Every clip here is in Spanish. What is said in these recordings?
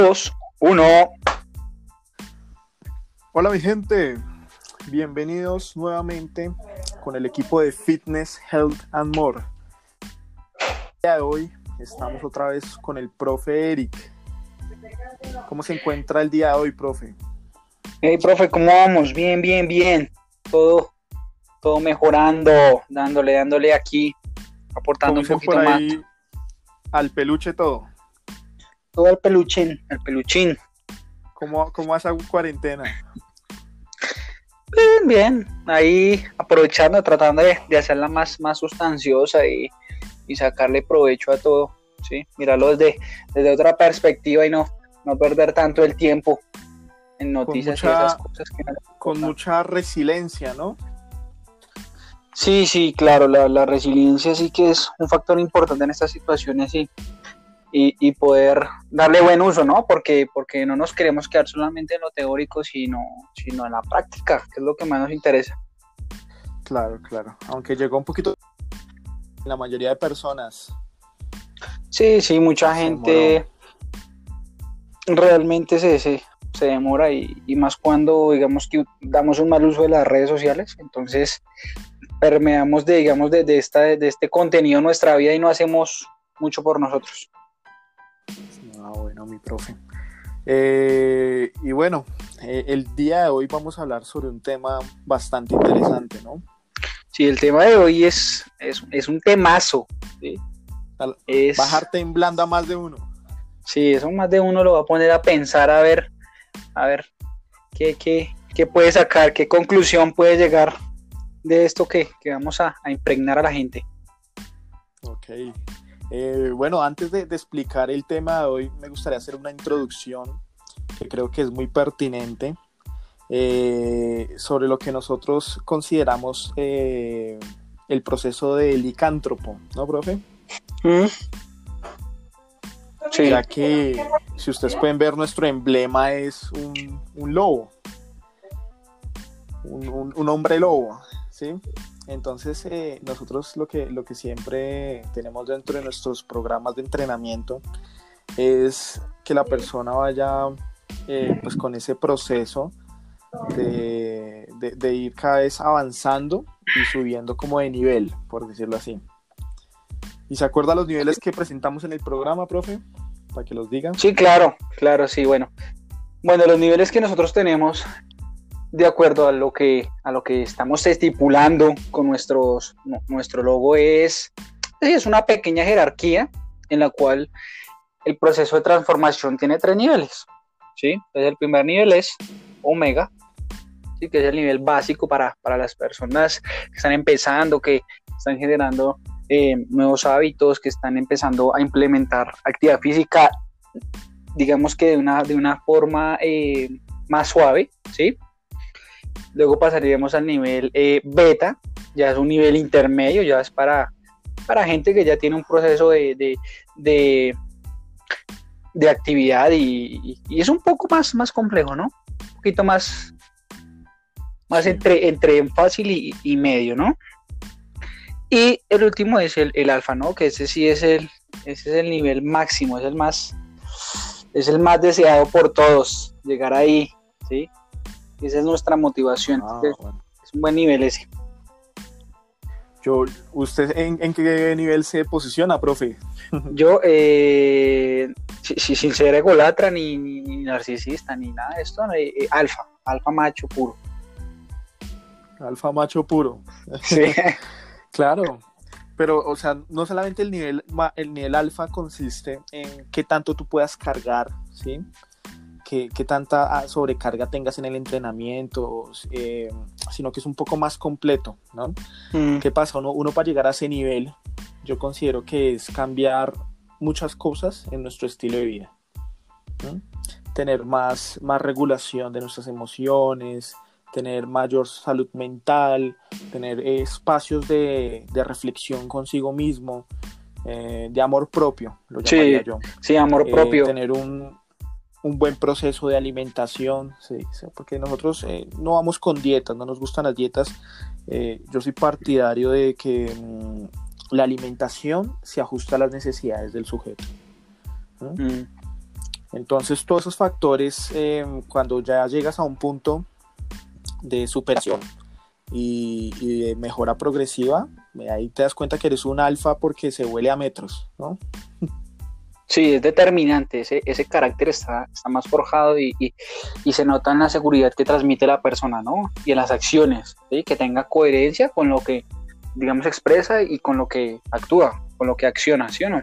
dos, uno. Hola mi gente, bienvenidos nuevamente con el equipo de Fitness, Health and More. El día de hoy estamos otra vez con el profe Eric. ¿Cómo se encuentra el día de hoy, profe? Hey, profe, ¿cómo vamos? Bien, bien, bien. Todo, todo mejorando, dándole, dándole aquí, aportando un ¿Cómo poquito por más. ahí al peluche todo? Todo el peluchín, el peluchín. ¿Cómo, cómo esa cuarentena? Bien, bien. Ahí aprovechando, tratando de, de hacerla más, más sustanciosa y, y sacarle provecho a todo. ¿sí? Mirarlo desde, desde otra perspectiva y no, no perder tanto el tiempo en noticias y mucha- esas cosas que no- Con mucha resiliencia, ¿no? Sí, sí, claro, la, la resiliencia sí que es un factor importante en estas situaciones y, y, y poder darle buen uso, ¿no? Porque, porque no nos queremos quedar solamente en lo teórico, sino, sino en la práctica, que es lo que más nos interesa. Claro, claro. Aunque llegó un poquito la mayoría de personas. Sí, sí, mucha Se gente realmente se, se, se demora y, y más cuando, digamos, que damos un mal uso de las redes sociales, entonces permeamos de, digamos, de, de, esta, de este contenido en nuestra vida y no hacemos mucho por nosotros. Ah, bueno, mi profe. Eh, y bueno, eh, el día de hoy vamos a hablar sobre un tema bastante interesante, ¿no? Sí, el tema de hoy es, es, es un temazo. ¿sí? Es, Bajarte en blanda más de uno. sí, eso más de uno lo va a poner a pensar, a ver, a ver, qué, qué, qué puede sacar, qué conclusión puede llegar de esto que, que vamos a, a impregnar a la gente. Ok. Eh, bueno, antes de, de explicar el tema de hoy, me gustaría hacer una introducción que creo que es muy pertinente eh, sobre lo que nosotros consideramos eh, el proceso de licántropo, ¿no, profe? Sí, ya que si ustedes pueden ver nuestro emblema es un, un lobo, un, un- un hombre lobo, ¿sí? Entonces eh, nosotros lo que, lo que siempre tenemos dentro de nuestros programas de entrenamiento es que la persona vaya eh, pues con ese proceso de, de- ir cada vez avanzando y subiendo como de nivel, por decirlo así. ¿Y se acuerda los niveles que presentamos en el programa, profe? Para que los digan. sí, claro, claro, sí, bueno. Bueno, los niveles que nosotros tenemos, de acuerdo a lo que, a lo que estamos estipulando con nuestros, nu- nuestro logo, es, es una pequeña jerarquía en la cual el proceso de transformación tiene tres niveles. ¿sí? El primer nivel es omega, ¿sí? que es el nivel básico para, para las personas que están empezando, que están generando eh, nuevos hábitos, que están empezando a implementar actividad física, digamos que de una, de una forma eh, más suave, ¿sí? Luego pasaríamos al nivel eh, beta, ya es un nivel intermedio, ya es para, para gente que ya tiene un proceso de, de, de, de actividad y, es un poco más, más complejo, ¿no? Un poquito más, más entre, entre fácil y, y medio, ¿no? Y el último es el, el alfa, ¿no? Que ese sí es el, ese es el nivel máximo, es el más, es el más deseado por todos, llegar ahí, ¿sí? Esa es nuestra motivación. Ah, es, bueno. es un buen nivel ese. Yo, ¿Usted en, en qué nivel se posiciona, profe? Yo, eh, si- si- sin ser egolatra ni, ni- ni narcisista ni nada de esto, eh, eh, alfa, alfa macho puro. Alfa macho puro. Sí. Claro. Pero, o sea, no solamente el nivel, el nivel alfa consiste en qué tanto tú puedas cargar, ¿sí? Qué, qué tanta ah, sobrecarga tengas en el entrenamiento, eh, sino que es un poco más completo, ¿no? Mm, ¿Qué pasa? Uno, uno para llegar a ese nivel, yo considero que es cambiar muchas cosas en nuestro estilo de vida. ¿no? Tener más, más regulación de nuestras emociones, tener mayor salud mental, tener espacios de, de reflexión consigo mismo, eh, de amor propio, lo Sí, llamaría yo. sí, amor Eh, propio. tener un, un buen proceso de alimentación, sí, porque nosotros eh, no vamos con dietas, no nos gustan las dietas. Eh, yo soy partidario de que mm, la alimentación se ajusta a las necesidades del sujeto. Mm, Entonces, todos esos factores, eh, cuando ya llegas a un punto de superación y, de mejora progresiva, ahí te das cuenta que eres un alfa porque se huele a metros, ¿no? Sí, es determinante, ese, ese carácter está, está más forjado y, y, se nota en la seguridad que transmite la persona, ¿no? Y en las acciones, ¿sí? que tenga coherencia con lo que, digamos, expresa y con lo que actúa, con lo que acciona, ¿sí o no?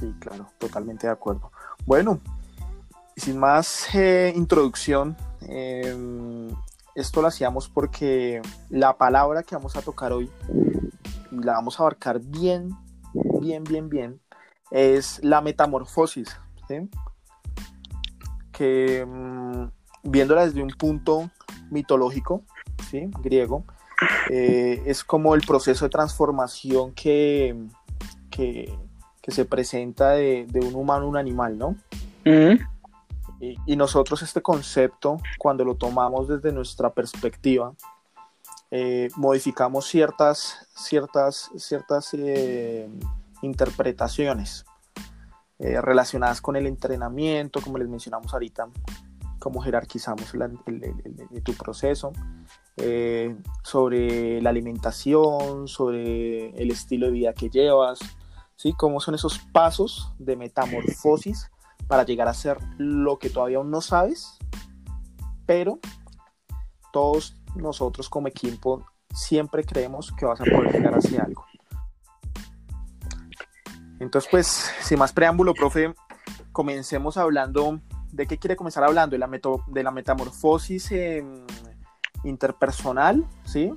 Sí, claro, totalmente de acuerdo. Bueno, sin más eh, introducción, em, esto lo hacíamos porque la palabra que vamos a tocar hoy, la vamos a abarcar bien, bien, bien, bien, es la metamorfosis, que mm, viéndola desde un punto mitológico, ¿sí? griego, eh, es como el proceso de transformación que, que, se presenta de, un humano a un animal, ¿no? y, nosotros este concepto, cuando lo tomamos desde nuestra perspectiva, eh, modificamos ciertas, ciertas, ciertas eh, interpretaciones eh, relacionadas con el entrenamiento, como les mencionamos ahorita, cómo jerarquizamos el, tu proceso, eh, sobre la alimentación, sobre el estilo de vida que llevas, ¿sí? cómo son esos pasos de metamorfosis para llegar a ser lo que todavía aún no sabes, pero todos nosotros como equipo siempre creemos que vas a poder llegar hacia algo. Entonces, pues, sin más preámbulo, profe, comencemos hablando, ¿de qué quiere comenzar hablando? De la, de la metamorfosis em, interpersonal, ¿sí?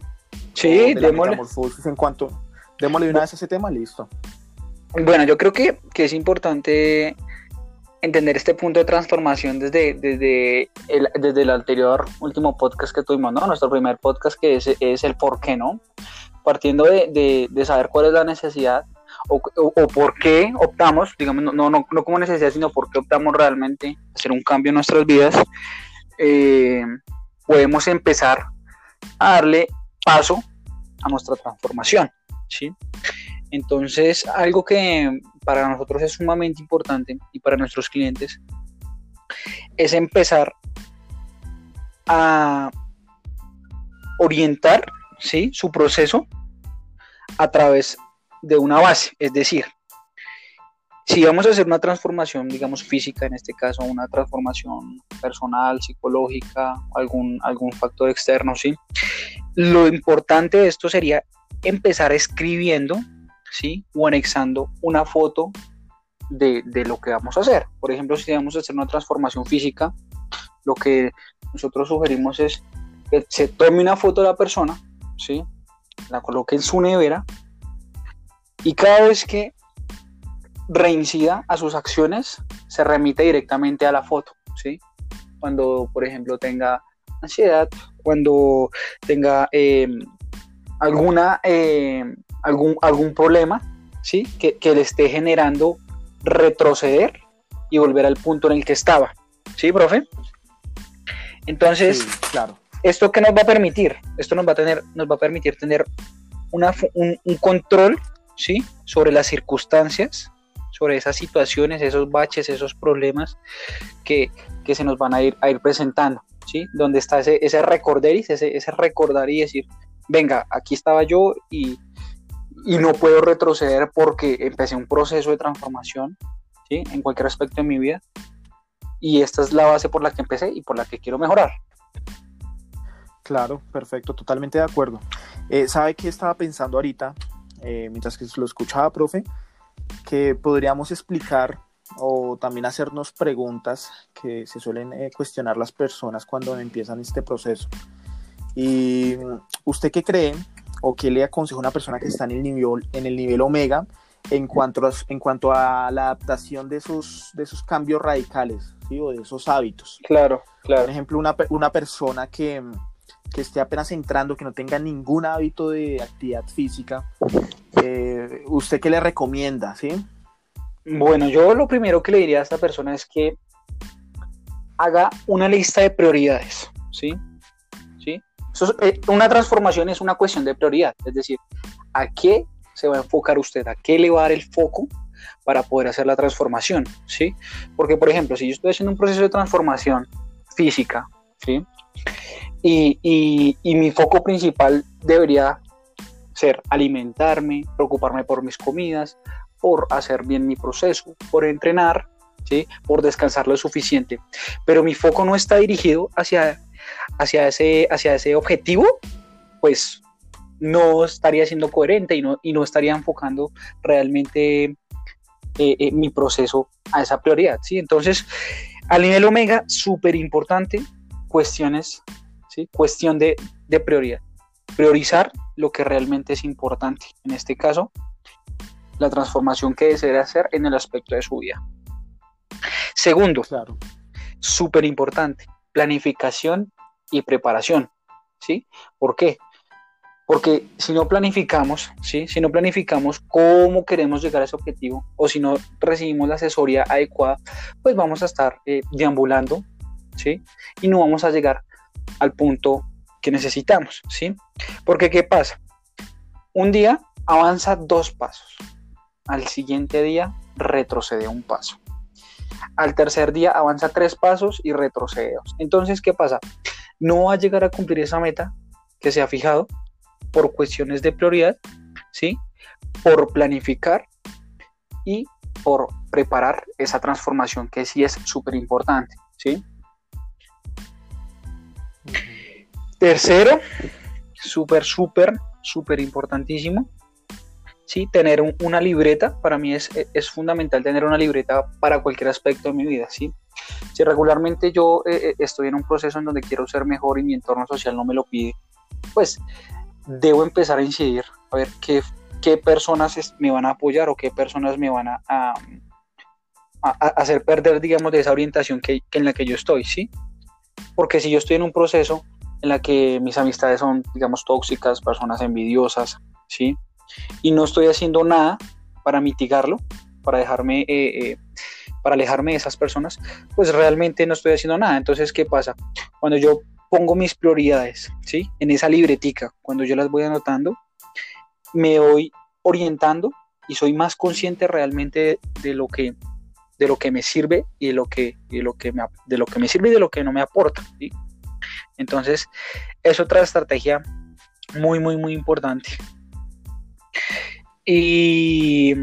Sí, de la metamorfosis en cuanto, démosle una vez ese tema, listo. Bueno, yo creo que, es importante entender este punto de transformación desde, desde, el, desde el anterior último podcast que tuvimos, ¿no? Nuestro primer podcast que es, es el por qué, ¿no? Partiendo de, de, saber cuál es la necesidad o, por qué optamos, digamos, no, no, no, como necesidad, sino por qué optamos realmente hacer un cambio en nuestras vidas, eh, podemos empezar a darle paso a nuestra transformación, ¿sí? Entonces, algo que para nosotros es sumamente importante y para nuestros clientes es empezar a orientar ¿sí? su proceso a través de una base, es decir, si vamos a hacer una transformación, digamos, física, en este caso, una transformación personal, psicológica, algún, algún factor externo, ¿sí? Lo importante de esto sería empezar escribiendo, ¿sí? O anexando una foto de, de, lo que vamos a hacer. Por ejemplo, si vamos a hacer una transformación física, lo que nosotros sugerimos es que se tome una foto de la persona, ¿sí? La coloque en su nevera y cada vez que reincida a sus acciones, se remite directamente a la foto, ¿sí? Cuando, por ejemplo, tenga ansiedad, cuando tenga em, alguna, em, algún, algún problema, ¿sí? Que, le esté generando retroceder y volver al punto en el que estaba, ¿sí, profe? Entonces, claro. ¿esto qué nos va a permitir? Esto nos va a, tener, nos va a permitir tener una, un, un control ¿sí? Sobre las circunstancias, sobre esas situaciones, esos baches, esos problemas que, se nos van a ir, a ir presentando, ¿sí? Donde está ese, ese recorderis, ese, ese recordar y decir, venga, aquí estaba yo y, no puedo retroceder porque empecé un proceso de transformación, ¿sí? En cualquier aspecto de mi vida. Y esta es la base por la que empecé y por la que quiero mejorar. Claro, perfecto, totalmente de acuerdo. Eh, ¿Sabe qué estaba pensando ahorita? Eh, mientras que lo escuchaba, profe, que podríamos explicar o también hacernos preguntas que se suelen eh, cuestionar las personas cuando empiezan este proceso. ¿Y usted qué cree o qué le aconseja a una persona que está en el nivel, en el nivel omega en cuanto a, en cuanto a la adaptación de esos, de esos cambios radicales ¿sí? o de esos hábitos? Claro, claro. Por ejemplo, una, una persona que, que esté apenas entrando, que no tenga ningún hábito de actividad física, eh, ¿usted qué le recomienda? ¿sí? Bueno, yo lo primero que le diría a esta persona es que haga una lista de prioridades, ¿sí? ¿Sí? Eh, una transformación es una cuestión de prioridad, es decir, ¿a qué se va a enfocar usted? ¿A qué le va a dar el foco para poder hacer la transformación, ¿sí? Porque, por ejemplo, si yo estoy haciendo un proceso de transformación física, ¿sí? Y, y mi foco principal debería ser alimentarme, preocuparme por mis comidas, por hacer bien mi proceso, por entrenar, ¿sí? por descansar lo suficiente. Pero mi foco no está dirigido hacia, hacia, ese, hacia ese objetivo, pues no estaría siendo coherente y no, y no estaría enfocando realmente eh, eh, mi proceso a esa prioridad. ¿sí? Entonces, a nivel omega, súper importante, cuestiones, ¿sí? cuestión de, de prioridad priorizar lo que realmente es importante. En este caso, la transformación que desea hacer en el aspecto de su vida. Segundo, claro. súper importante, planificación y preparación. ¿Sí? ¿Por qué? Porque si no planificamos, ¿sí? si no planificamos cómo queremos llegar a ese objetivo o si no recibimos la asesoría adecuada, pues vamos a estar eh, deambulando ¿sí? y no vamos a llegar al punto que necesitamos, ¿sí? Porque ¿qué pasa? Un día avanza dos pasos, al siguiente día retrocede un paso, al tercer día avanza tres pasos y retrocede dos. Entonces, ¿qué pasa? No va a llegar a cumplir esa meta que se ha fijado por cuestiones de prioridad, ¿sí? Por planificar y por preparar esa transformación que sí es súper importante, ¿sí? Tercero, súper, súper, súper importantísimo. Sí, tener una libreta, para mí es, es, fundamental tener una libreta para cualquier aspecto de mi vida, ¿sí? Si regularmente yo eh, eh, estoy en un proceso en donde quiero ser mejor y mi entorno social no me lo pide, pues debo empezar a incidir, a ver qué, qué personas me van a apoyar o qué personas me van a, a, hacer perder, digamos, de esa orientación que en la que yo estoy, ¿sí? Porque si yo estoy en un proceso en la que mis amistades son, digamos, tóxicas, personas envidiosas, ¿sí? Y no estoy haciendo nada para mitigarlo, para dejarme, eh, eh, para alejarme de esas personas, pues realmente no estoy haciendo nada. Entonces, ¿qué pasa? Cuando yo pongo mis prioridades, ¿sí? En esa libretica, cuando yo las voy anotando, me voy orientando y soy más consciente realmente de, lo que de lo que me sirve y de lo que, de lo que me, de lo que me sirve y de lo que no me aporta. ¿sí? Entonces, es otra estrategia muy, muy, muy importante. Y,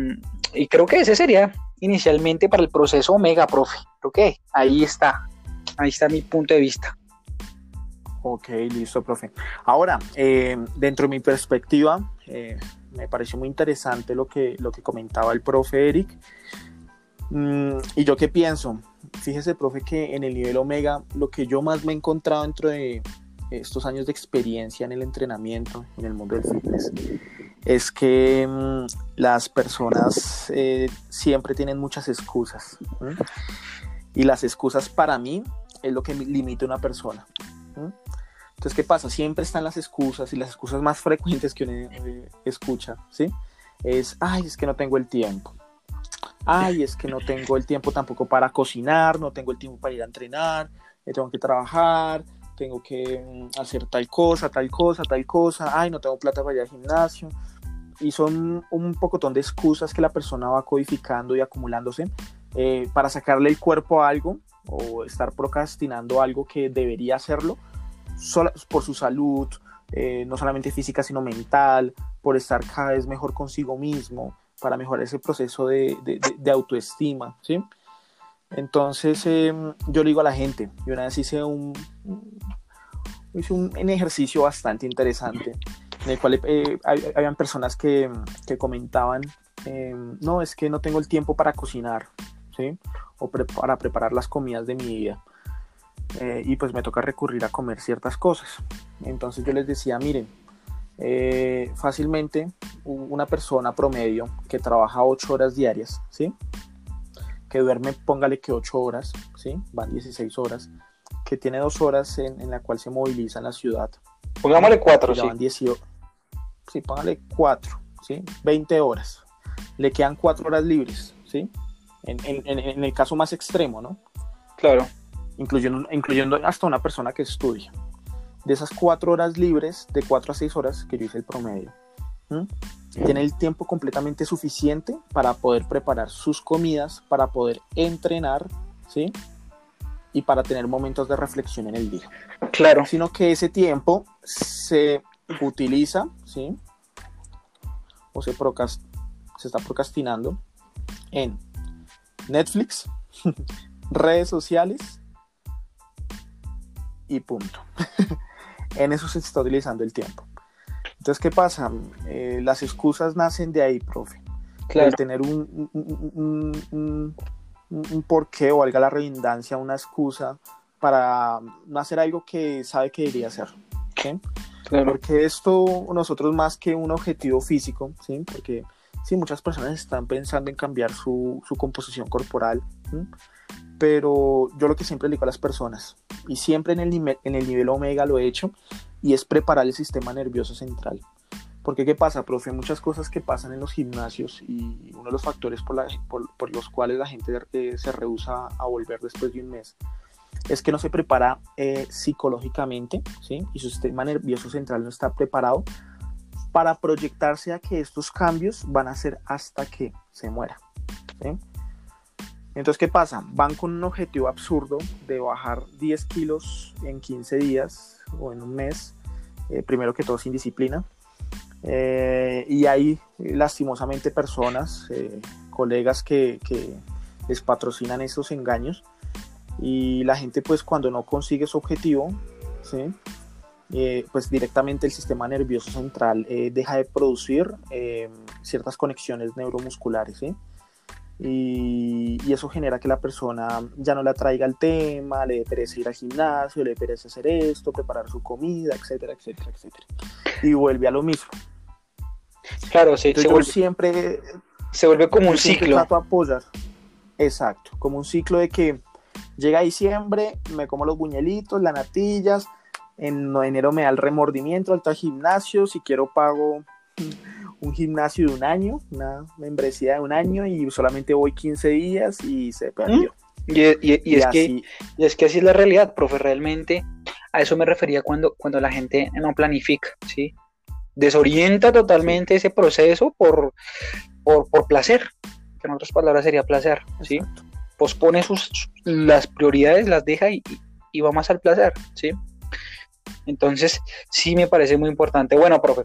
creo que ese sería inicialmente para el proceso Omega, profe. Ok, ahí está. Ahí está mi punto de vista. Ok, listo, profe. Ahora, eh, dentro de mi perspectiva, eh, me pareció muy interesante lo que, lo que comentaba el profe Eric. Mm, ¿Y yo qué pienso? Fíjese, profe, que en el nivel omega, lo que yo más me he encontrado dentro de estos años de experiencia en el entrenamiento, en el mundo del fitness, es que mm, las personas eh, siempre tienen muchas excusas. Y las excusas para mí es lo que limita a una persona. Entonces, ¿qué pasa? Siempre están las excusas y las excusas más frecuentes que uno eh, escucha, ¿sí? Es, ay, es que no tengo el tiempo ay, es que no tengo el tiempo tampoco para cocinar, no tengo el tiempo para ir a entrenar, tengo que trabajar, tengo que mm, hacer tal cosa, tal cosa, tal cosa, ay, no tengo plata para ir al gimnasio. Y son un pocotón de excusas que la persona va codificando y acumulándose eh, para sacarle el cuerpo a algo o estar procrastinando algo que debería hacerlo por su salud, eh, no solamente física, sino mental, por estar cada vez mejor consigo mismo, para mejorar ese proceso de, autoestima, ¿sí? Entonces, em, yo le digo a la gente, y una vez hice un, hice un, ejercicio bastante interesante, en el cual eh, habían personas que, comentaban, em, no, es que no tengo el tiempo para cocinar, ¿sí? O para preparar las comidas de mi vida. Eh, y pues me toca recurrir a comer ciertas cosas. Entonces yo les decía, miren, eh, fácilmente una persona promedio que trabaja 8 horas diarias, ¿sí? Que duerme, póngale que 8 horas, ¿sí? Van 16 horas, que tiene 2 horas en, la cual se moviliza en la ciudad. Pongámosle 4, sí. Van sí, póngale 4, ¿sí? 20 horas. Le quedan 4 horas libres, ¿sí? En, en, el caso más extremo, ¿no? Claro. Incluyendo, incluyendo hasta una persona que estudia de esas cuatro horas libres, de cuatro a seis horas que yo hice el promedio. tiene el tiempo completamente suficiente para poder preparar sus comidas, para poder entrenar, ¿sí? Y para tener momentos de reflexión en el día. Claro. Sino que ese tiempo se utiliza, ¿sí? O se, se está procrastinando en Netflix, redes sociales y punto. en eso se está utilizando el tiempo. Entonces, ¿qué pasa? Eh, las excusas nacen de ahí, profe. Claro. El tener un, un, un, porqué o valga la redundancia, una excusa para no hacer algo que sabe que debería hacer. ¿sí? Porque esto nosotros más que un objetivo físico, ¿sí? porque sí, muchas personas están pensando en cambiar su, su composición corporal, pero yo lo que siempre le digo a las personas, y siempre en el, en el nivel omega lo he hecho, y es preparar el sistema nervioso central. Porque ¿qué pasa, profe? Muchas cosas que pasan en los gimnasios y uno de los factores por, la, por, los cuales la gente eh, se rehúsa a volver después de un mes es que no se prepara eh, psicológicamente, ¿sí? Y su sistema nervioso central no está preparado para proyectarse a que estos cambios van a ser hasta que se muera, ¿sí? Entonces, ¿qué pasa? Van con un objetivo absurdo de bajar 10 kilos en 15 días o en un mes, eh, primero que todo sin disciplina. Eh, y hay lastimosamente personas, eh, colegas que, que, les patrocinan esos engaños y la gente pues cuando no consigue su objetivo, ¿sí? Pues directamente el sistema nervioso central deja de producir ciertas conexiones neuromusculares. ¿sí? Y, eso genera que la persona ya no le atraiga el tema, le perece ir al gimnasio, le perece hacer esto, preparar su comida, etcétera, etcétera, etcétera. Y vuelve a lo mismo. Claro, sí, se vuelve, siempre... Se vuelve como un ciclo. Trato apoyar. Exacto, como un ciclo de que llega diciembre, me como los buñuelitos, las natillas, en enero me da el remordimiento, al gimnasio, si quiero pago un gimnasio de un año, una membresía de un año y solamente voy 15 días y se perdió. Y, es que, es que así es la realidad, profe, realmente a eso me refería cuando, cuando la gente no planifica, ¿sí? Desorienta totalmente ese proceso por, por, placer, que en otras palabras sería placer, ¿sí? Pospone sus, las prioridades, las deja y, y va más al placer, ¿sí? Entonces, sí me parece muy importante. Bueno, profe,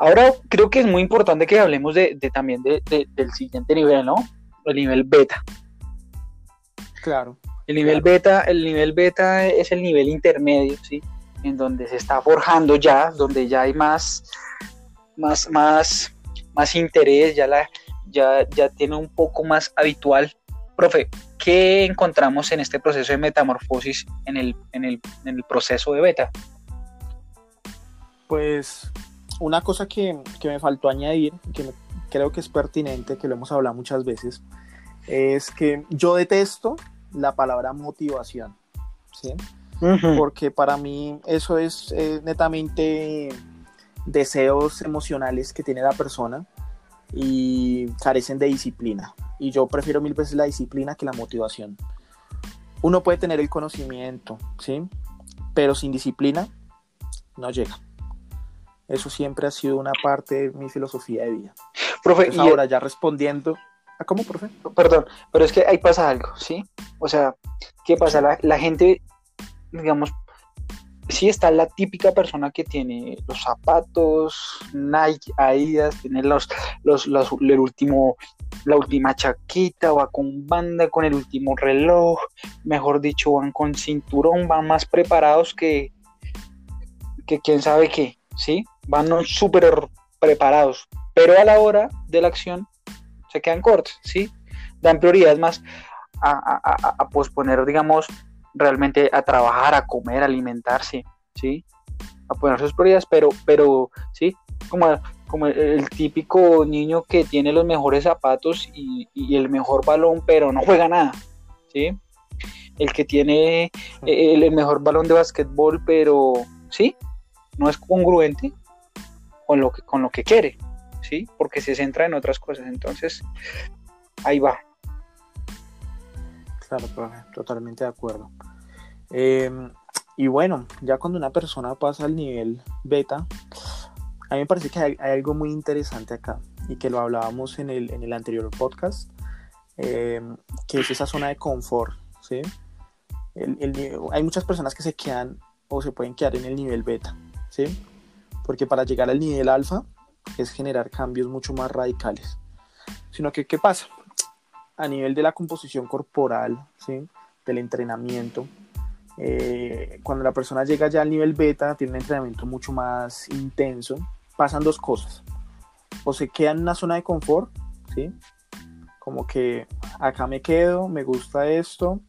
Ahora creo que es muy importante que hablemos de, también del siguiente nivel, ¿no? El nivel beta. Claro. El nivel beta, el nivel beta es el nivel intermedio, ¿sí? En donde se está forjando ya, donde ya hay más, más, más, más interés, ya la, ya, ya tiene un poco más habitual. Profe, ¿qué encontramos en este proceso de metamorfosis en el, en el, en el proceso de beta? Pues una cosa que, me faltó añadir, que creo que es pertinente, que lo hemos hablado muchas veces, es que yo detesto la palabra motivación, ¿sí? Porque para mí eso es netamente deseos emocionales que tiene la persona y carecen de disciplina. Y yo prefiero mil veces la disciplina que la motivación. Uno puede tener el conocimiento, ¿sí? Pero sin disciplina no llega. Eso siempre ha sido una parte de mi filosofía de vida. Profe, y ahora ya respondiendo. ¿A cómo, profe? Perdón, pero es que ahí pasa algo, ¿sí? O sea, ¿qué pasa? La, gente, digamos, sí está la típica persona que tiene los zapatos, Nike, Adidas, tiene los, los, los, el último, la última chaquita, va con banda, con el último reloj, mejor dicho, van con cinturón, van más preparados que, que quién sabe qué, ¿sí? van súper preparados, pero a la hora de la acción se quedan cortos, ¿sí? Dan prioridad más a, posponer, digamos, realmente a trabajar, a comer, a alimentarse, ¿sí? A poner sus prioridades, pero, pero, ¿sí? Como, como el, típico niño que tiene los mejores zapatos y, el mejor balón, pero no juega nada, ¿sí? El que tiene el, el mejor balón de básquetbol, pero, ¿sí? No es congruente con lo que, con lo que quiere, ¿sí? Porque se centra en otras cosas. Entonces, ahí va. Claro, totalmente de acuerdo. Em, y bueno, ya cuando una persona pasa al nivel beta, A mí me parece que hay, algo muy interesante acá y que lo hablábamos en el, en el anterior podcast, eh, que es esa zona de confort, ¿sí? hay muchas personas que se quedan o se pueden quedar en el nivel beta, ¿sí? Porque para llegar al nivel alfa es generar cambios mucho más radicales. Sino que, ¿qué pasa? A nivel de la composición corporal, ¿sí? Del entrenamiento, eh, cuando la persona llega ya al nivel beta, tiene un entrenamiento mucho más intenso, pasan dos cosas. O se queda en una zona de confort, ¿sí? Como que acá me quedo, me gusta esto,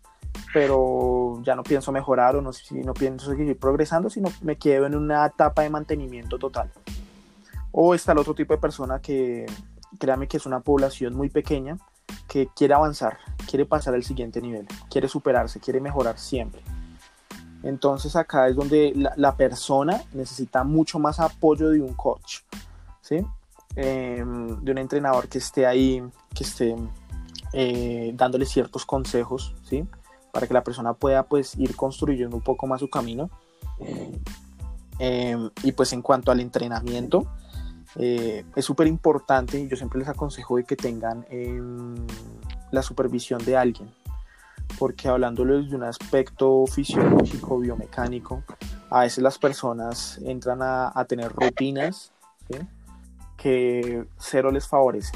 pero ya no pienso mejorar o no, no pienso seguir progresando, sino me quedo en una etapa de mantenimiento total. O está el otro tipo de persona que, créame que es una población muy pequeña, que quiere avanzar, quiere pasar al siguiente nivel, quiere superarse, quiere mejorar siempre. Entonces acá es donde la, persona necesita mucho más apoyo de un coach, ¿sí? Em, de un entrenador que esté ahí, que esté eh, dándole ciertos consejos, ¿sí? para que la persona pueda pues ir construyendo un poco más su camino. Em, y pues en cuanto al entrenamiento, eh, es súper importante y yo siempre les aconsejo de que tengan em, la supervisión de alguien, porque hablándoles de un aspecto fisiológico, biomecánico, a veces las personas entran a, tener rutinas que cero les favorece,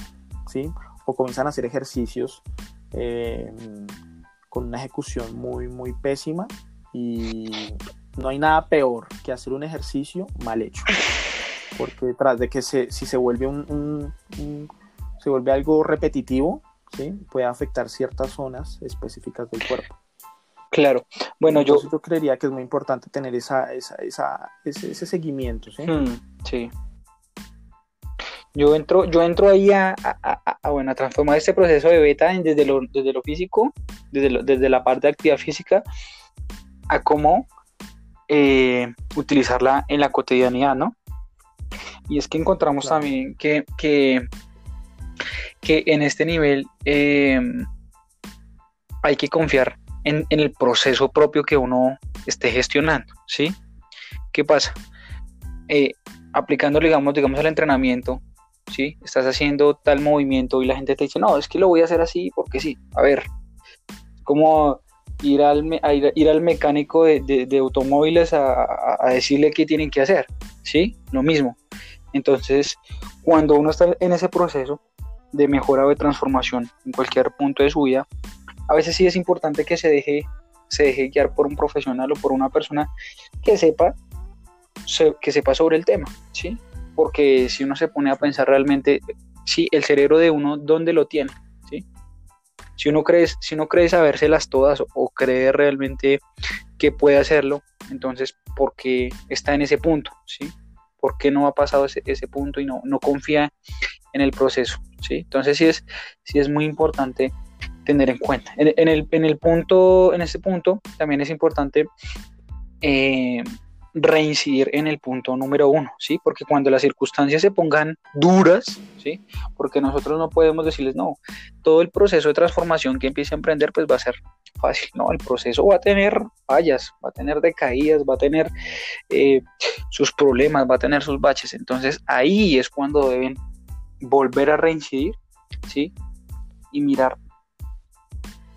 ¿sí? o comienzan a hacer ejercicios em, con una ejecución muy, muy pésima y no hay nada peor que hacer un ejercicio mal hecho. Porque detrás de que se, si se vuelve un, se vuelve algo repetitivo, ¿sí? puede afectar ciertas zonas específicas del cuerpo. Claro, bueno, yo... yo creería que es muy importante tener esa, esa, esa ese, seguimiento, ¿sí? Hmm, sí. Yo entro, yo entro ahí a, bueno, a transformar este proceso de beta desde lo, desde lo físico, desde, desde la parte de actividad física, a cómo eh, utilizarla en la cotidianidad, ¿no? Y es que encontramos también que, que, en este nivel eh, hay que confiar en, en, el proceso propio que uno esté gestionando, ¿sí? ¿Qué pasa? Eh, aplicando, digamos, digamos, el entrenamiento, ¿sí? Estás haciendo tal movimiento y la gente te dice, no, es que lo voy a hacer así porque sí. A ver, como ir al, ir, al mecánico de, automóviles a, decirle qué tienen que hacer, ¿sí? Lo mismo. Entonces, cuando uno está en ese proceso de mejora o de transformación en cualquier punto de su vida, a veces sí es importante que se deje, se deje guiar por un profesional o por una persona que sepa, que sepa sobre el tema, ¿sí? porque si uno se pone a pensar realmente, sí, el cerebro de uno, ¿dónde lo tiene? ¿Sí? Si uno cree, si uno cree sabérselas todas o cree realmente que puede hacerlo, entonces, ¿por qué está en ese punto? ¿Sí? ¿Por qué no ha pasado ese, punto y no, no confía en el proceso? ¿sí? Entonces, sí es, sí es muy importante tener en cuenta. En, el, en el punto, en ese punto, también es importante eh, reincidir en el punto número uno, ¿sí? Porque cuando las circunstancias se pongan duras, ¿sí? Porque nosotros no podemos decirles, no, todo el proceso de transformación que empiece a emprender, pues va a ser fácil, ¿no? El proceso va a tener fallas, va a tener decaídas, va a tener eh, sus problemas, va a tener sus baches. Entonces ahí es cuando deben volver a reincidir, ¿sí? Y mirar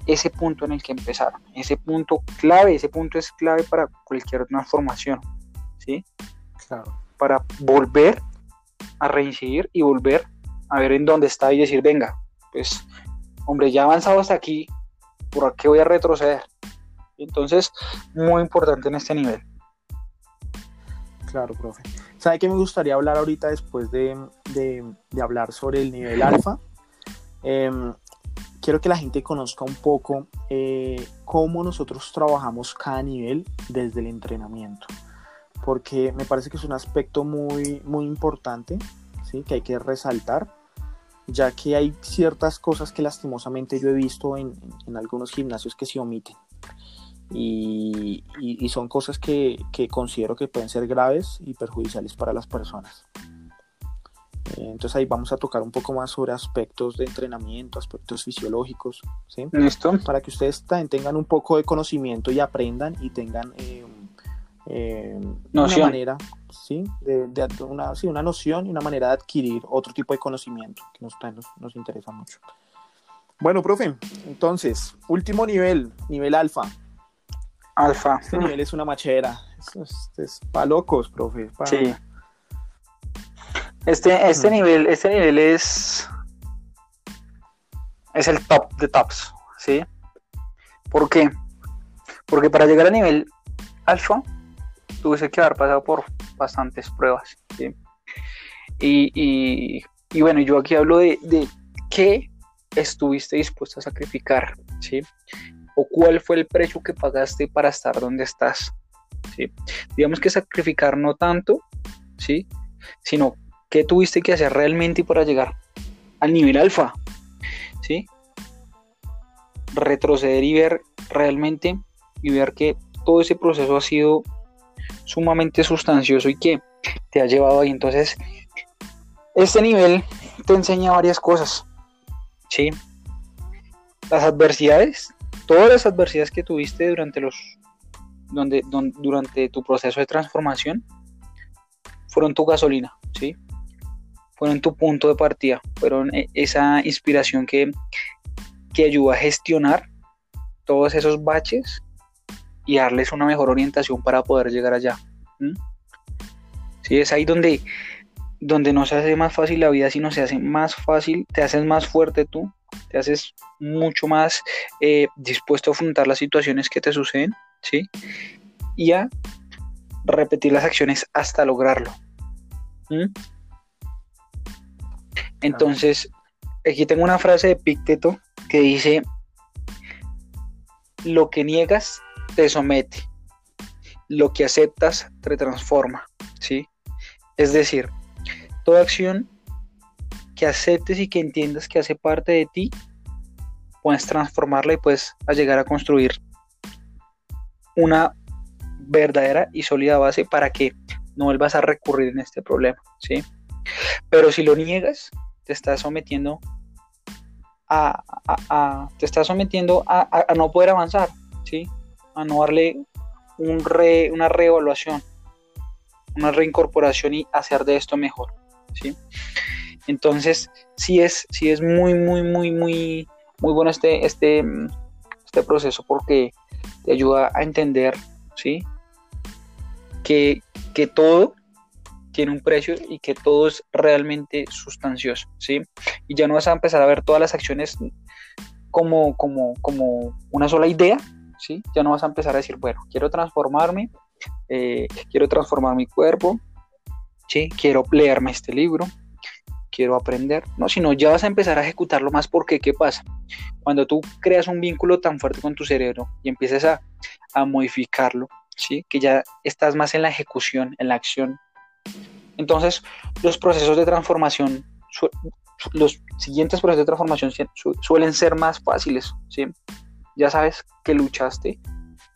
ese punto en el que empezaron, ese punto clave, ese punto es clave para cualquier transformación, ¿sí? Claro. Para volver a reincidir y volver a ver en dónde está y decir, venga, pues, hombre, ya avanzado hasta aquí, ¿por qué voy a retroceder? Entonces, muy importante en este nivel. Claro, profe. ¿Sabe qué me gustaría hablar ahorita después de, hablar sobre el nivel alfa? Em, quiero que la gente conozca un poco eh, cómo nosotros trabajamos cada nivel desde el entrenamiento, porque me parece que es un aspecto muy, muy importante ¿sí? que hay que resaltar, ya que hay ciertas cosas que lastimosamente yo he visto en, en algunos gimnasios que se omiten. Y, y, y son cosas que, que considero que pueden ser graves y perjudiciales para las personas. Entonces ahí vamos a tocar un poco más sobre aspectos de entrenamiento, aspectos fisiológicos, ¿sí? Listo. Para que ustedes también tengan un poco de conocimiento y aprendan y tengan eh, eh, una manera, ¿sí? De, una, sí, una noción y una manera de adquirir otro tipo de conocimiento que nos, nos, nos interesa mucho. Bueno, profe, entonces, último nivel, nivel alfa. Alfa. Este nivel es una machera. Es, es, para locos, profe. Sí. Este, este, nivel, este nivel es. Es el top de tops, ¿sí? ¿Por qué? Porque para llegar al nivel alfa, tuve que haber pasado por bastantes pruebas, ¿sí? Y, y, bueno, yo aquí hablo de, de qué estuviste dispuesto a sacrificar, ¿sí? O cuál fue el precio que pagaste para estar donde estás, ¿sí? Digamos que sacrificar no tanto, ¿sí? Sino qué tuviste que hacer realmente para llegar al nivel alfa, ¿sí? Retroceder y ver realmente y ver que todo ese proceso ha sido sumamente sustancioso y que te ha llevado ahí. Entonces, este nivel te enseña varias cosas, ¿sí? Las adversidades, todas las adversidades que tuviste durante los donde, durante tu proceso de transformación fueron tu gasolina, ¿sí? Fueron tu punto de partida, fueron e, esa inspiración que, que ayuda a gestionar todos esos baches y darles una mejor orientación para poder llegar allá. ¿Sí? Es ahí donde donde no se hace más fácil la vida, sino se hace más fácil, te haces más fuerte tú, te haces mucho más eh, dispuesto a afrontar las situaciones que te suceden, ¿sí? Y a repetir las acciones hasta lograrlo. Entonces, aquí tengo una frase de Picteto que dice, lo que niegas te somete, lo que aceptas te transforma, ¿sí? Es decir, toda acción que aceptes y que entiendas que hace parte de ti, puedes transformarla y puedes llegar a construir una verdadera y sólida base para que no vuelvas a recurrir en este problema, ¿sí? Pero si lo niegas, te estás sometiendo a, te estás sometiendo a, no poder avanzar, ¿sí? A no darle un una reevaluación, una reincorporación y hacer de esto mejor. ¿sí? Entonces, sí es, sí es muy, muy, muy, muy, muy bueno este, este, este proceso porque te ayuda a entender, ¿sí? Que, que todo tiene un precio y que todo es realmente sustancioso, ¿sí? Y ya no vas a empezar a ver todas las acciones como, como, como una sola idea, ¿sí? Ya no vas a empezar a decir, bueno, quiero transformarme, eh, quiero transformar mi cuerpo, quiero leerme este libro, quiero aprender, no, sino ya vas a empezar a ejecutarlo más porque, ¿qué pasa? Cuando tú creas un vínculo tan fuerte con tu cerebro y empiezas a, modificarlo, ¿sí? Que ya estás más en la ejecución, en la acción. Entonces, los procesos de transformación, los siguientes procesos de transformación suelen ser más fáciles, ¿sí? Ya sabes que luchaste,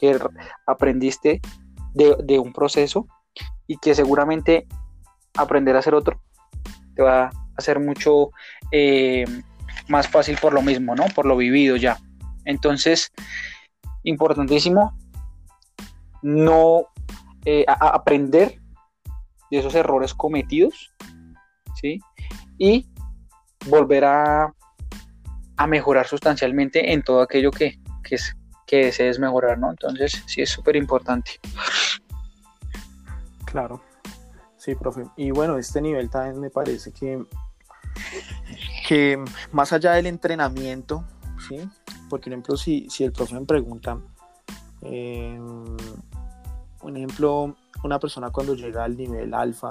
que aprendiste de, un proceso y que seguramente aprender a hacer otro te va a hacer mucho eh, más fácil por lo mismo, ¿no? Por lo vivido ya. Entonces, importantísimo no eh, aprender de esos errores cometidos, ¿sí? Y volver a, a mejorar sustancialmente en todo aquello que, que, es, que desees mejorar, ¿no? Entonces, sí es súper importante. Claro. Sí, profe. Y bueno, este nivel también me parece que, que más allá del entrenamiento, ¿sí? Por ejemplo, si, si el profe me pregunta, eh, un ejemplo, una persona cuando llega al nivel alfa,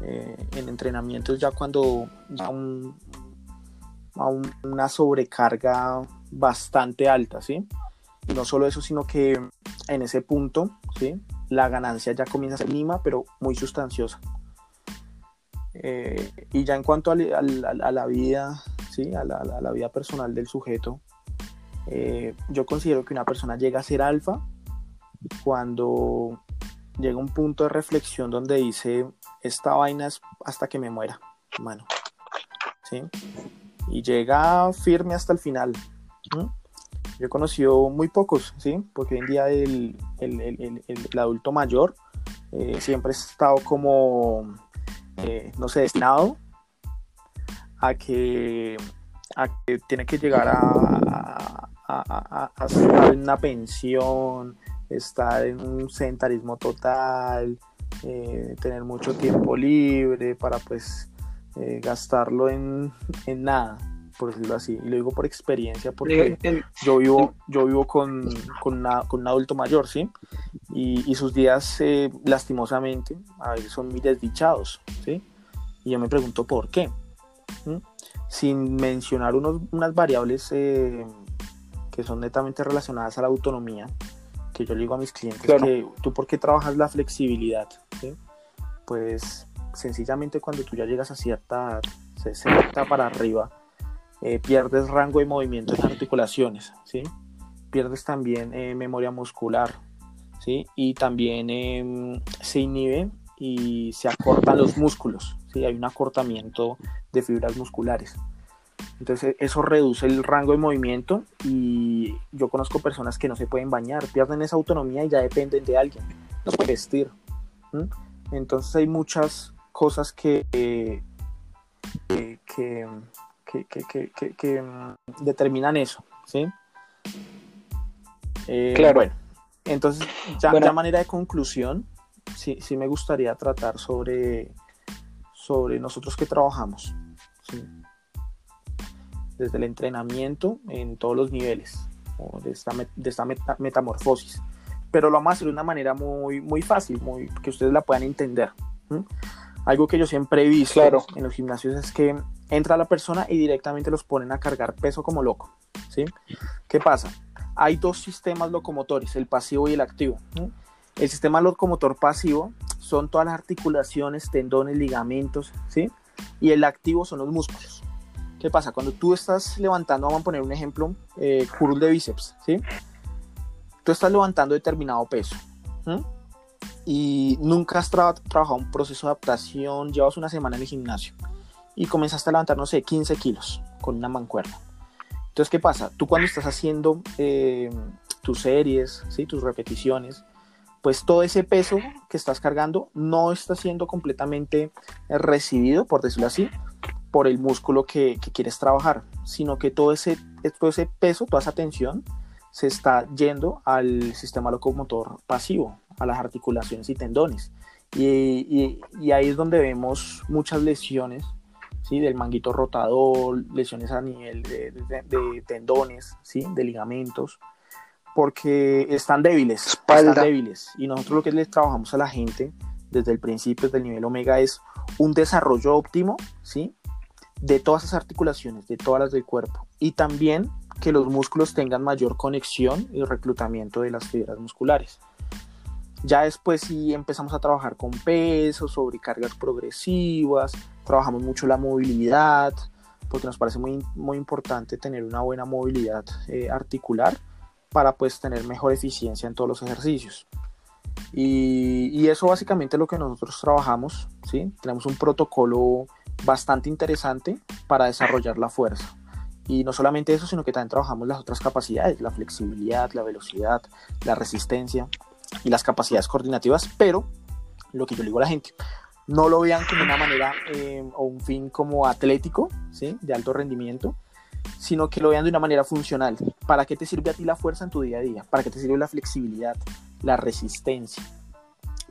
eh, en entrenamiento es ya cuando a, un, a una sobrecarga bastante alta, ¿sí? Y no solo eso, sino que en ese punto, ¿sí? la ganancia ya comienza a ser mínima, pero muy sustanciosa. Eh, y ya en cuanto a, la vida, ¿sí? a, la, vida personal del sujeto, eh, yo considero que una persona llega a ser alfa cuando llega un punto de reflexión donde dice, esta vaina es hasta que me muera, bueno, ¿sí? Y llega firme hasta el final. Yo he conocido muy pocos, ¿sí? Porque hoy en día el, adulto mayor eh, siempre ha estado como, eh, no sé, destinado a que, a que tiene que llegar a, a, estar en una pensión, estar en un sedentarismo total, eh, tener mucho tiempo libre para pues gastarlo en, en nada por decirlo así. Y lo digo por experiencia, porque yo vivo, yo vivo con, con, un adulto mayor, ¿sí? Y, sus días, eh, lastimosamente, a veces son muy desdichados, ¿sí? Y yo me pregunto por qué. Sin mencionar unos, unas variables eh, que son netamente relacionadas a la autonomía, que yo le digo a mis clientes que tú por qué trabajas la flexibilidad, ¿sí? Pues sencillamente cuando tú ya llegas a cierta 60 para arriba, eh, pierdes rango de movimiento en articulaciones, ¿sí? Pierdes también eh, memoria muscular, ¿sí? Y también em, se inhibe y se acortan los músculos, ¿sí? Hay un acortamiento de fibras musculares. Entonces eso reduce el rango de movimiento y yo conozco personas que no se pueden bañar, pierden esa autonomía y ya dependen de alguien, no pueden vestir. Entonces hay muchas cosas que, que, que, mm, determinan eso, ¿sí? Eh, claro. Bueno, entonces, ya, de manera de conclusión, sí, sí me gustaría tratar sobre, sobre nosotros que trabajamos, desde el entrenamiento en todos los niveles de esta, de esta metamorfosis. Pero lo vamos a hacer de una manera muy, muy fácil, muy, que ustedes la puedan entender. Algo que yo siempre he visto en los gimnasios es que entra la persona y directamente los ponen a cargar peso como loco. ¿sí? ¿Qué pasa? Hay dos sistemas locomotores, el pasivo y el activo. El sistema locomotor pasivo son todas las articulaciones, tendones, ligamentos, ¿sí? Y el activo son los músculos. ¿Qué pasa? Cuando tú estás levantando, vamos a poner un ejemplo, eh, curl de bíceps, ¿sí? Tú estás levantando determinado peso. Y nunca has trabajado un proceso de adaptación, llevas una semana en el gimnasio y comenzaste a levantar, no sé, 15 kilos con una mancuerna. Entonces, ¿qué pasa? Tú cuando estás haciendo eh, tus series, ¿sí? tus repeticiones, pues todo ese peso que estás cargando no está siendo completamente recibido, por decirlo así, por el músculo que, quieres trabajar, sino que todo ese, todo ese peso, toda esa tensión, se está yendo al sistema locomotor pasivo, a las articulaciones y tendones. Y, y ahí es donde vemos muchas lesiones ¿sí? del manguito rotador, lesiones a nivel de, tendones, ¿sí? de ligamentos, porque están débiles, están débiles. Y nosotros lo que les trabajamos a la gente desde el principio, desde el nivel omega, es un desarrollo óptimo ¿sí? de todas esas articulaciones, de todas las del cuerpo. Y también que los músculos tengan mayor conexión y reclutamiento de las fibras musculares. Ya después sí empezamos a trabajar con pesos, sobrecargas progresivas, trabajamos mucho la movilidad, porque nos parece muy, muy importante tener una buena movilidad eh, articular para pues tener mejor eficiencia en todos los ejercicios. Y, y, eso básicamente es lo que nosotros trabajamos, ¿sí? Tenemos un protocolo bastante interesante para desarrollar la fuerza. Y no solamente eso, sino que también trabajamos las otras capacidades, la flexibilidad, la velocidad, la resistencia y las capacidades coordinativas, pero lo que yo le digo a la gente, no lo vean como una manera eh, o un fin como atlético, ¿sí? de alto rendimiento, sino que lo vean de una manera funcional. ¿Para qué te sirve a ti la fuerza en tu día a día? ¿Para qué te sirve la flexibilidad, la resistencia?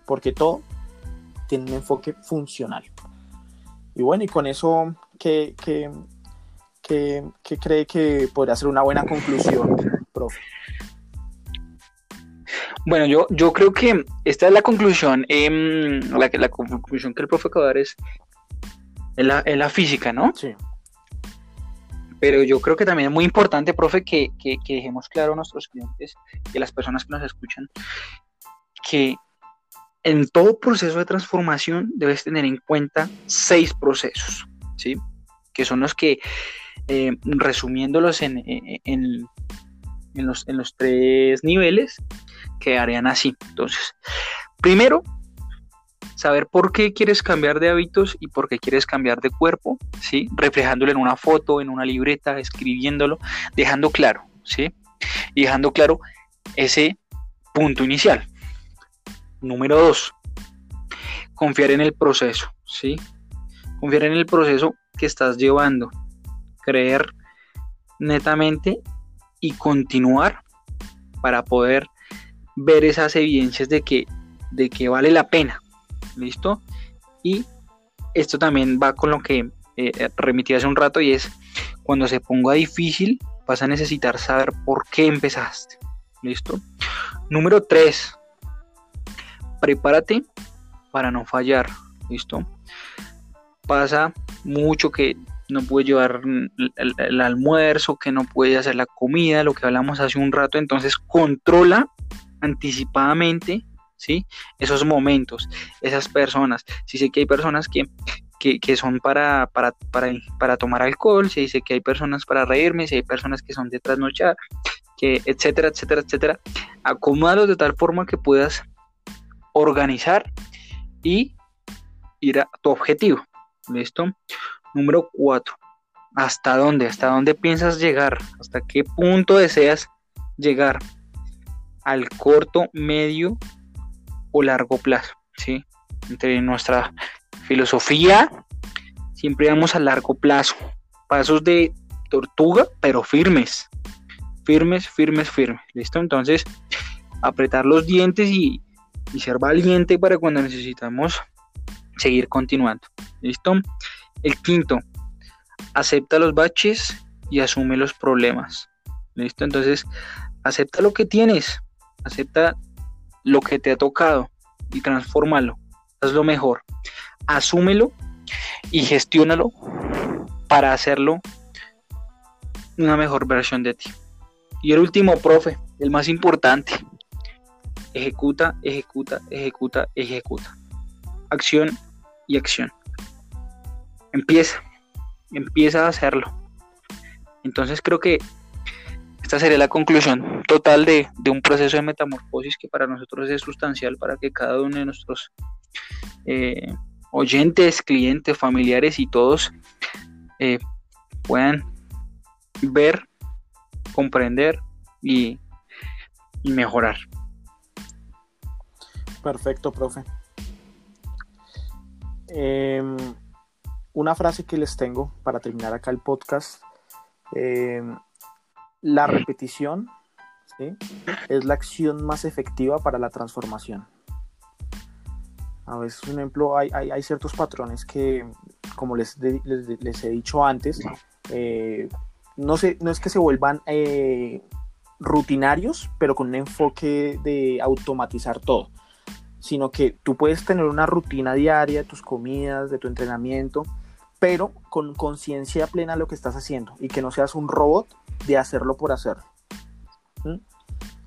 Porque todo tiene un enfoque funcional. Y bueno, y con eso, ¿qué, qué, qué, qué cree que podría ser una buena conclusión, profe? Bueno, yo, yo creo que esta es la conclusión, eh, la, la conclusión que el profe acaba de dar es en la, la, física, ¿no? Sí. Pero yo creo que también es muy importante, profe, que, que, dejemos claro a nuestros clientes y a las personas que nos escuchan que en todo proceso de transformación debes tener en cuenta seis procesos, ¿sí? Que son los que, eh, resumiéndolos en, en, en, los, en los tres niveles, quedarían así. Entonces, primero, saber por qué quieres cambiar de hábitos y por qué quieres cambiar de cuerpo, ¿sí? Reflejándolo en una foto, en una libreta, escribiéndolo, dejando claro, ¿sí? Y dejando claro ese punto inicial. Número dos, confiar en el proceso, ¿sí? Confiar en el proceso que estás llevando. Creer netamente y continuar para poder ver esas evidencias de que, de que vale la pena. ¿Listo? Y esto también va con lo que eh, remití hace un rato y es cuando se ponga difícil vas a necesitar saber por qué empezaste. ¿Listo? Número 3. Prepárate para no fallar. ¿Listo? Pasa mucho que no puede llevar el, almuerzo, que no puede hacer la comida, lo que hablamos hace un rato. Entonces controla anticipadamente ¿sí? esos momentos, esas personas. Si sé que hay personas que, que, son para, para, para, tomar alcohol, si sé que hay personas para reírme, si hay personas que son de trasnochar, que etcétera, etcétera, etcétera. Acomódalos de tal forma que puedas organizar y ir a tu objetivo. ¿Listo? Número 4. ¿Hasta dónde? ¿Hasta dónde piensas llegar? ¿Hasta qué punto deseas llegar? Al corto, medio o largo plazo. ¿sí? Entre nuestra filosofía, siempre vamos a largo plazo. Pasos de tortuga, pero firmes. Firmes, firmes, firmes. ¿Listo? Entonces, apretar los dientes y, y ser valiente para cuando necesitamos seguir continuando. ¿Listo? El quinto, acepta los baches y asume los problemas. ¿Listo? Entonces, acepta lo que tienes, acepta lo que te ha tocado y transfórmalo. lo mejor. Asúmelo y gestiónalo para hacerlo una mejor versión de ti. Y el último, profe, el más importante. Ejecuta, ejecuta, ejecuta, ejecuta. Acción y acción empieza, empieza a hacerlo. Entonces creo que esta sería la conclusión total de, un proceso de metamorfosis que para nosotros es sustancial para que cada uno de nuestros eh, oyentes, clientes, familiares y todos eh, puedan ver, comprender y, mejorar. Perfecto, profe. Em, una frase que les tengo para terminar acá el podcast. Eh, la repetición es la acción más efectiva para la transformación. A veces, por ejemplo, hay, ciertos patrones que, como les, les, he dicho antes, eh, no, no es que se vuelvan eh, rutinarios, pero con un enfoque de automatizar todo sino que tú puedes tener una rutina diaria de tus comidas, de tu entrenamiento, pero con conciencia plena de lo que estás haciendo y que no seas un robot de hacerlo por hacerlo. ¿Mm?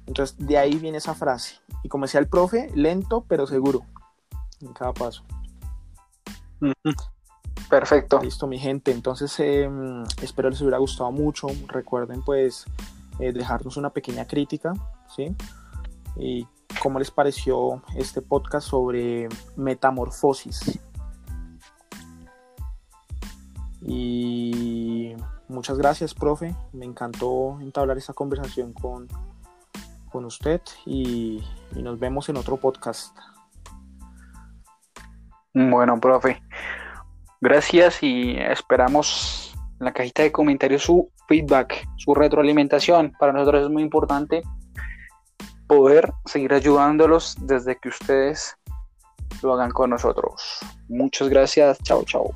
Entonces, de ahí viene esa frase. Y como decía el profe, lento pero seguro en cada paso. Perfecto. Listo, mi gente. Entonces, em, espero les hubiera gustado mucho. Recuerden, pues, eh, dejarnos una pequeña crítica, ¿sí? Y cómo les pareció este podcast sobre metamorfosis. Y muchas gracias, profe. Me encantó entablar esta conversación con, con usted y, y nos vemos en otro podcast. Bueno, profe. Gracias y esperamos en la cajita de comentarios su feedback, su retroalimentación. Para nosotros es muy importante poder seguir ayudándolos desde que ustedes lo hagan con nosotros. Muchas gracias. Chao, chao.